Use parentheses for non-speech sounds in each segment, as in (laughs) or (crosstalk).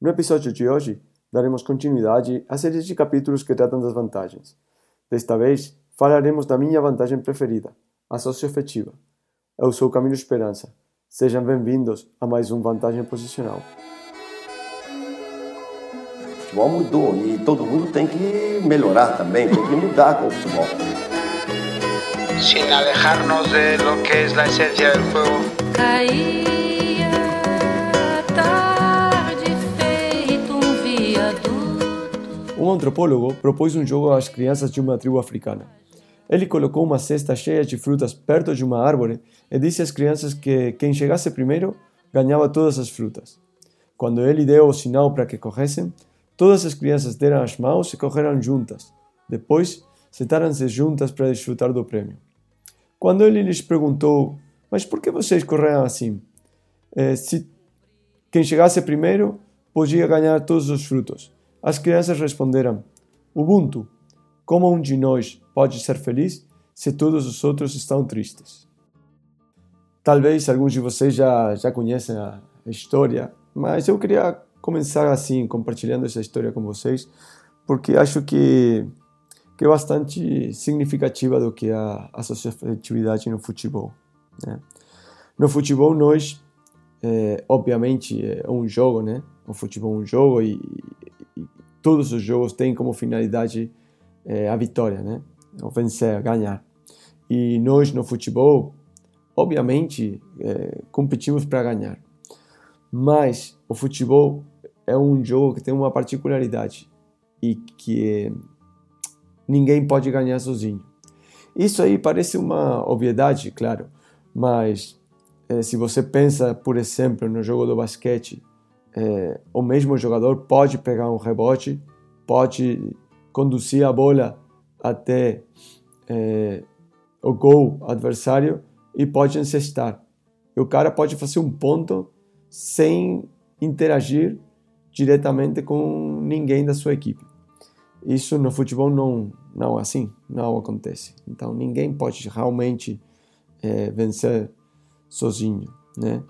No episódio de hoje, daremos continuidade à série de capítulos que tratam das vantagens. Desta vez, falaremos da minha vantagem preferida, a socioafetiva. Eu sou Camilo Esperança. Sejam bem-vindos a mais um Vantagem Posicional. O futebol mudou e todo mundo tem que melhorar também, tem que mudar com o futebol. sin alejarnos de lo que es la esencia del juego. Caía Um antropólogo propôs um jogo às crianças de uma tribo africana. Ele colocou uma cesta cheia de frutas perto de uma árvore e disse às crianças que quem chegasse primeiro ganhava todas as frutas. Quando ele deu o sinal para que corressem, todas as crianças deram as mãos e correram juntas. Depois, sentaram-se juntas para desfrutar do prêmio. Quando ele lhes perguntou: Mas por que vocês correram assim? Eh, se quem chegasse primeiro podia ganhar todos os frutos. As crianças responderam: Ubuntu. Como um de nós pode ser feliz se todos os outros estão tristes? Talvez alguns de vocês já, já conhecem a história, mas eu queria começar assim, compartilhando essa história com vocês, porque acho que que é bastante significativa do que a associatividade no futebol. Né? No futebol, nós, é, obviamente, é um jogo, né? O futebol é um jogo e todos os jogos têm como finalidade é, a vitória, né? O vencer, ganhar. E nós, no futebol, obviamente, é, competimos para ganhar. Mas o futebol é um jogo que tem uma particularidade e que ninguém pode ganhar sozinho. Isso aí parece uma obviedade, claro, mas se você pensa, por exemplo, no jogo do basquete, é, o mesmo jogador pode pegar um rebote, pode conduzir a bola até é, o gol adversário e pode encestar. E o cara pode fazer um ponto sem interagir diretamente com ninguém da sua equipe. Isso no futebol não, não assim, não acontece. Então ninguém pode realmente é, vencer sozinho, né?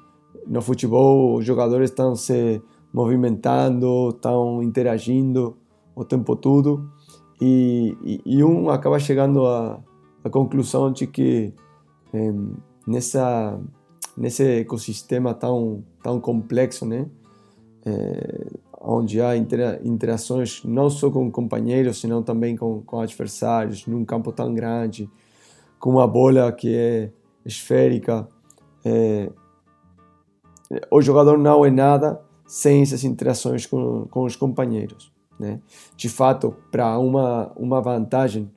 No futebol os jogadores estão se movimentando, estão interagindo o tempo todo e, e, e um acaba chegando à, à conclusão de que nessa nesse ecossistema tão tão complexo, né? É, onde há interações não só com companheiros, senão também com, com adversários, num campo tão grande, com uma bola que é esférica. É, o jogador não é nada sem essas interações com, com os companheiros. Né? De fato, para uma, uma vantagem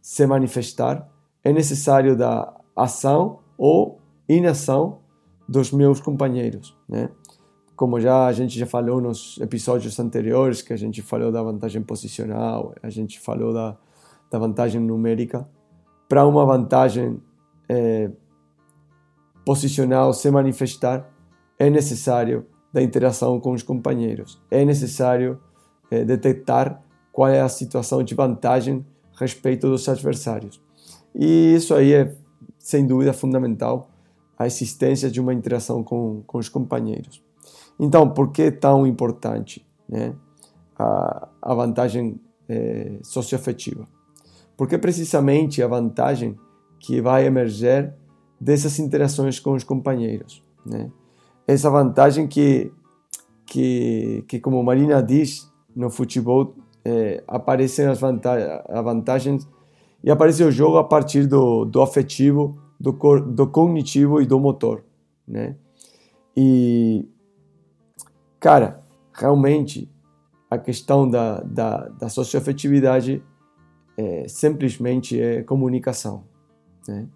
se manifestar, é necessário da ação ou inação dos meus companheiros. Né? como já a gente já falou nos episódios anteriores, que a gente falou da vantagem posicional, a gente falou da, da vantagem numérica, para uma vantagem é, posicional se manifestar, é necessário da interação com os companheiros, é necessário é, detectar qual é a situação de vantagem respeito dos adversários. E isso aí é, sem dúvida, fundamental, a existência de uma interação com, com os companheiros. Então, por que é tão importante né, a, a vantagem é, socioafetiva? Porque precisamente a vantagem que vai emerger dessas interações com os companheiros. Né? Essa vantagem que, que, que, como Marina diz, no futebol é, aparecem as vantagens, vantagens e aparece o jogo a partir do, do afetivo, do, do cognitivo e do motor. Né? E Cara, realmente a questão da, da, da socioafetividade é, simplesmente é comunicação. Né?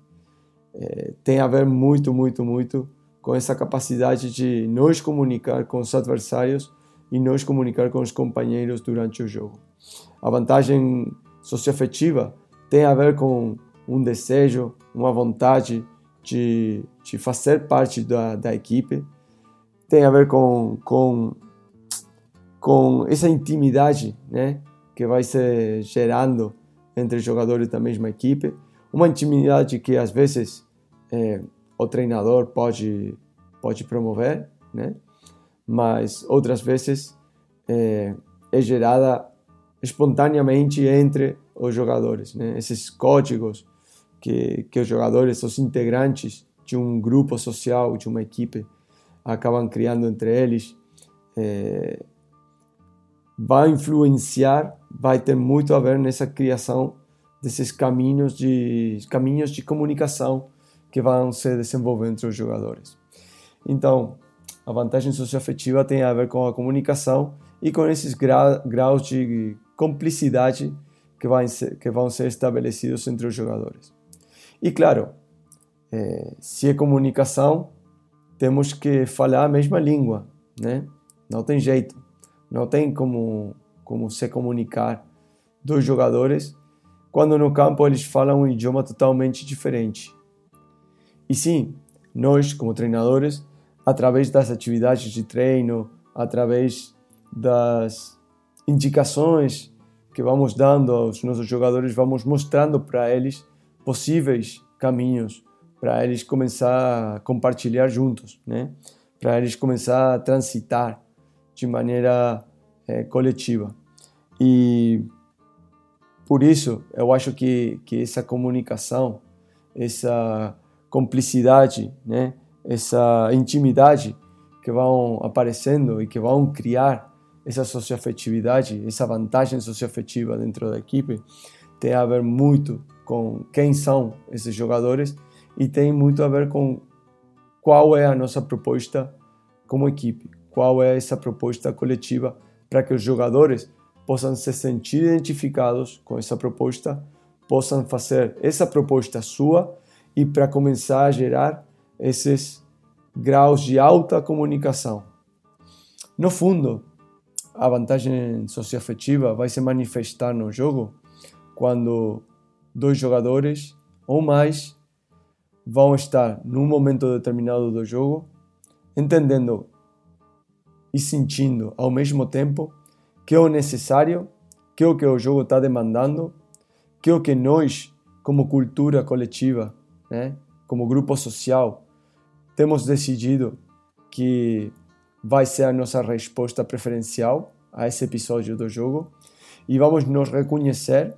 É, tem a ver muito, muito, muito com essa capacidade de nos comunicar com os adversários e nos comunicar com os companheiros durante o jogo. A vantagem socioafetiva tem a ver com um desejo, uma vontade de, de fazer parte da, da equipe, tem a ver com, com, com essa intimidade né, que vai se gerando entre jogadores da mesma equipe. Uma intimidade que às vezes é, o treinador pode, pode promover, né? mas outras vezes é, é gerada espontaneamente entre os jogadores. Né? Esses códigos que, que os jogadores, os integrantes de um grupo social, de uma equipe, acabam criando entre eles, é, vai influenciar, vai ter muito a ver nessa criação desses caminhos de caminhos de comunicação que vão se desenvolver entre os jogadores. Então, a vantagem socioafetiva tem a ver com a comunicação e com esses gra graus de cumplicidade que, vai ser, que vão ser estabelecidos entre os jogadores. E claro, é, se é comunicação, temos que falar a mesma língua, né? Não tem jeito, não tem como como se comunicar dois jogadores quando no campo eles falam um idioma totalmente diferente. E sim, nós como treinadores, através das atividades de treino, através das indicações que vamos dando aos nossos jogadores, vamos mostrando para eles possíveis caminhos para eles começar a compartilhar juntos, né? Para eles começar a transitar de maneira é, coletiva. E por isso eu acho que que essa comunicação, essa cumplicidade, né? Essa intimidade que vão aparecendo e que vão criar essa socioafetividade, essa vantagem socioafetiva dentro da equipe, tem a ver muito com quem são esses jogadores e tem muito a ver com qual é a nossa proposta como equipe, qual é essa proposta coletiva para que os jogadores possam se sentir identificados com essa proposta, possam fazer essa proposta sua e para começar a gerar esses graus de alta comunicação. No fundo, a vantagem socioafetiva vai se manifestar no jogo quando dois jogadores ou mais vão estar num momento determinado do jogo entendendo e sentindo ao mesmo tempo que é o necessário, que é o que o jogo está demandando, que é o que nós, como cultura coletiva, né, como grupo social, temos decidido que vai ser a nossa resposta preferencial a esse episódio do jogo e vamos nos reconhecer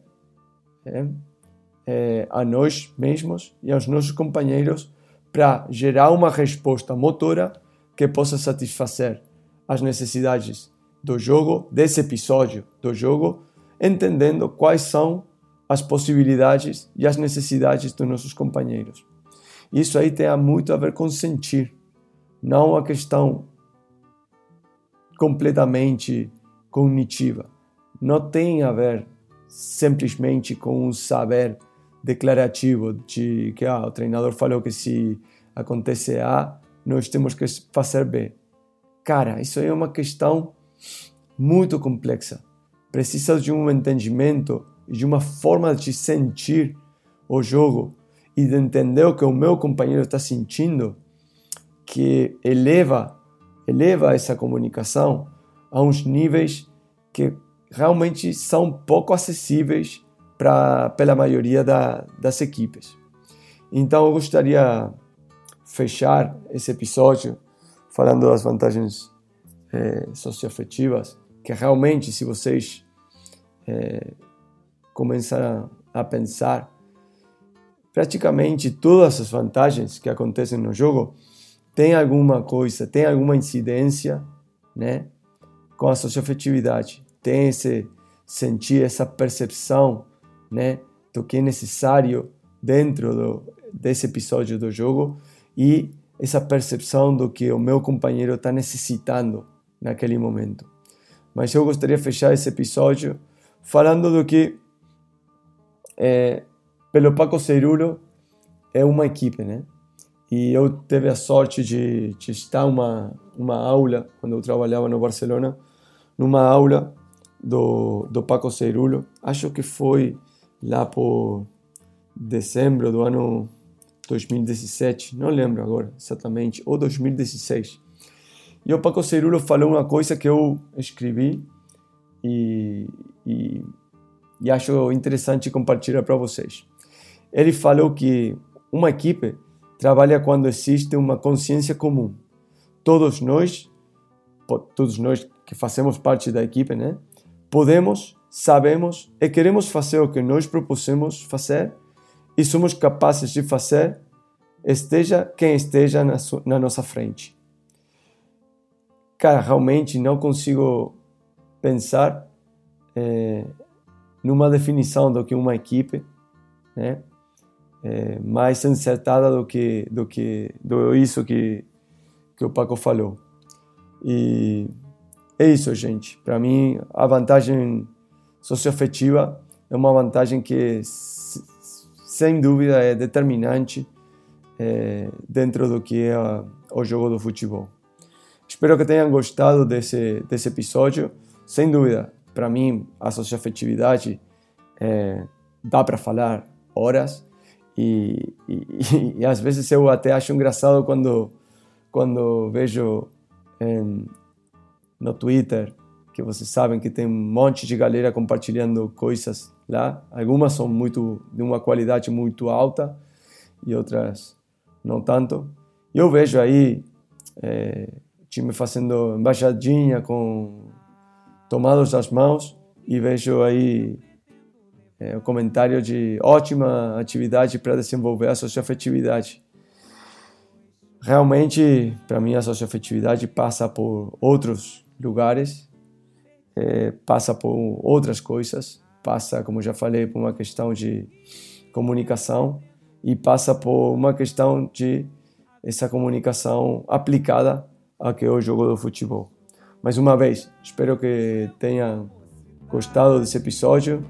é, é, a nós mesmos e aos nossos companheiros para gerar uma resposta motora que possa satisfazer as necessidades do jogo, desse episódio do jogo, entendendo quais são as possibilidades e as necessidades dos nossos companheiros. Isso aí tem muito a ver com sentir, não a questão completamente cognitiva. Não tem a ver simplesmente com um saber declarativo de que ah, o treinador falou que se acontecer A, nós temos que fazer B. Cara, isso é uma questão muito complexa. Precisa de um entendimento de uma forma de sentir o jogo e de entender o que o meu companheiro está sentindo que eleva eleva essa comunicação a uns níveis que realmente são pouco acessíveis para pela maioria da, das equipes. Então eu gostaria fechar esse episódio falando das vantagens é, socioafetivas, que realmente se vocês é, começarem a pensar, praticamente todas as vantagens que acontecem no jogo tem alguma coisa, tem alguma incidência, né, com a socioafetividade. Tem esse sentir essa percepção, né, do que é necessário dentro do, desse episódio do jogo e essa percepção do que o meu companheiro está necessitando naquele momento. Mas eu gostaria de fechar esse episódio falando do que, é, pelo Paco Cerulo, é uma equipe, né? E eu tive a sorte de, de estar uma uma aula quando eu trabalhava no Barcelona, numa aula do, do Paco Cerulo. Acho que foi lá por dezembro do ano 2017, não lembro agora exatamente, ou 2016. E o Paco Cerulo falou uma coisa que eu escrevi e, e, e acho interessante compartilhar para vocês. Ele falou que uma equipe trabalha quando existe uma consciência comum. Todos nós, todos nós que fazemos parte da equipe, né? Podemos, sabemos e queremos fazer o que nós propusemos fazer e somos capazes de fazer, esteja quem esteja na, na nossa frente. Cara, realmente não consigo pensar é, numa definição do que uma equipe, né? É, mais acertada do que do que do isso que que o Paco falou. E é isso, gente. Para mim, a vantagem socioafetiva é uma vantagem que, sem dúvida, é determinante é, dentro do que é o jogo do futebol. Espero que tenham gostado desse, desse episódio. Sem dúvida, para mim, a socioafetividade é, dá para falar horas e, e, (laughs) e, às vezes eu até acho engraçado quando, quando vejo em, no Twitter, que vocês sabem que tem um monte de galera compartilhando coisas lá. Algumas são muito de uma qualidade muito alta e outras não tanto. Eu vejo aí é, time fazendo embaixadinha com tomados as mãos e vejo aí é, o comentário de ótima atividade para desenvolver a socioafetividade. Realmente, para mim, a socioafetividade passa por outros lugares, é, passa por outras coisas, passa, como já falei, por uma questão de comunicação e passa por uma questão de essa comunicação aplicada ao que é o jogo do futebol. Mais uma vez, espero que tenham gostado desse episódio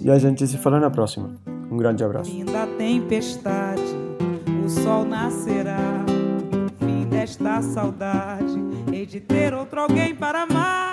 e a gente se fala na próxima. Um grande abraço. Fim da tempestade, o sol nascerá. Fim desta saudade, de ter outro alguém para amar.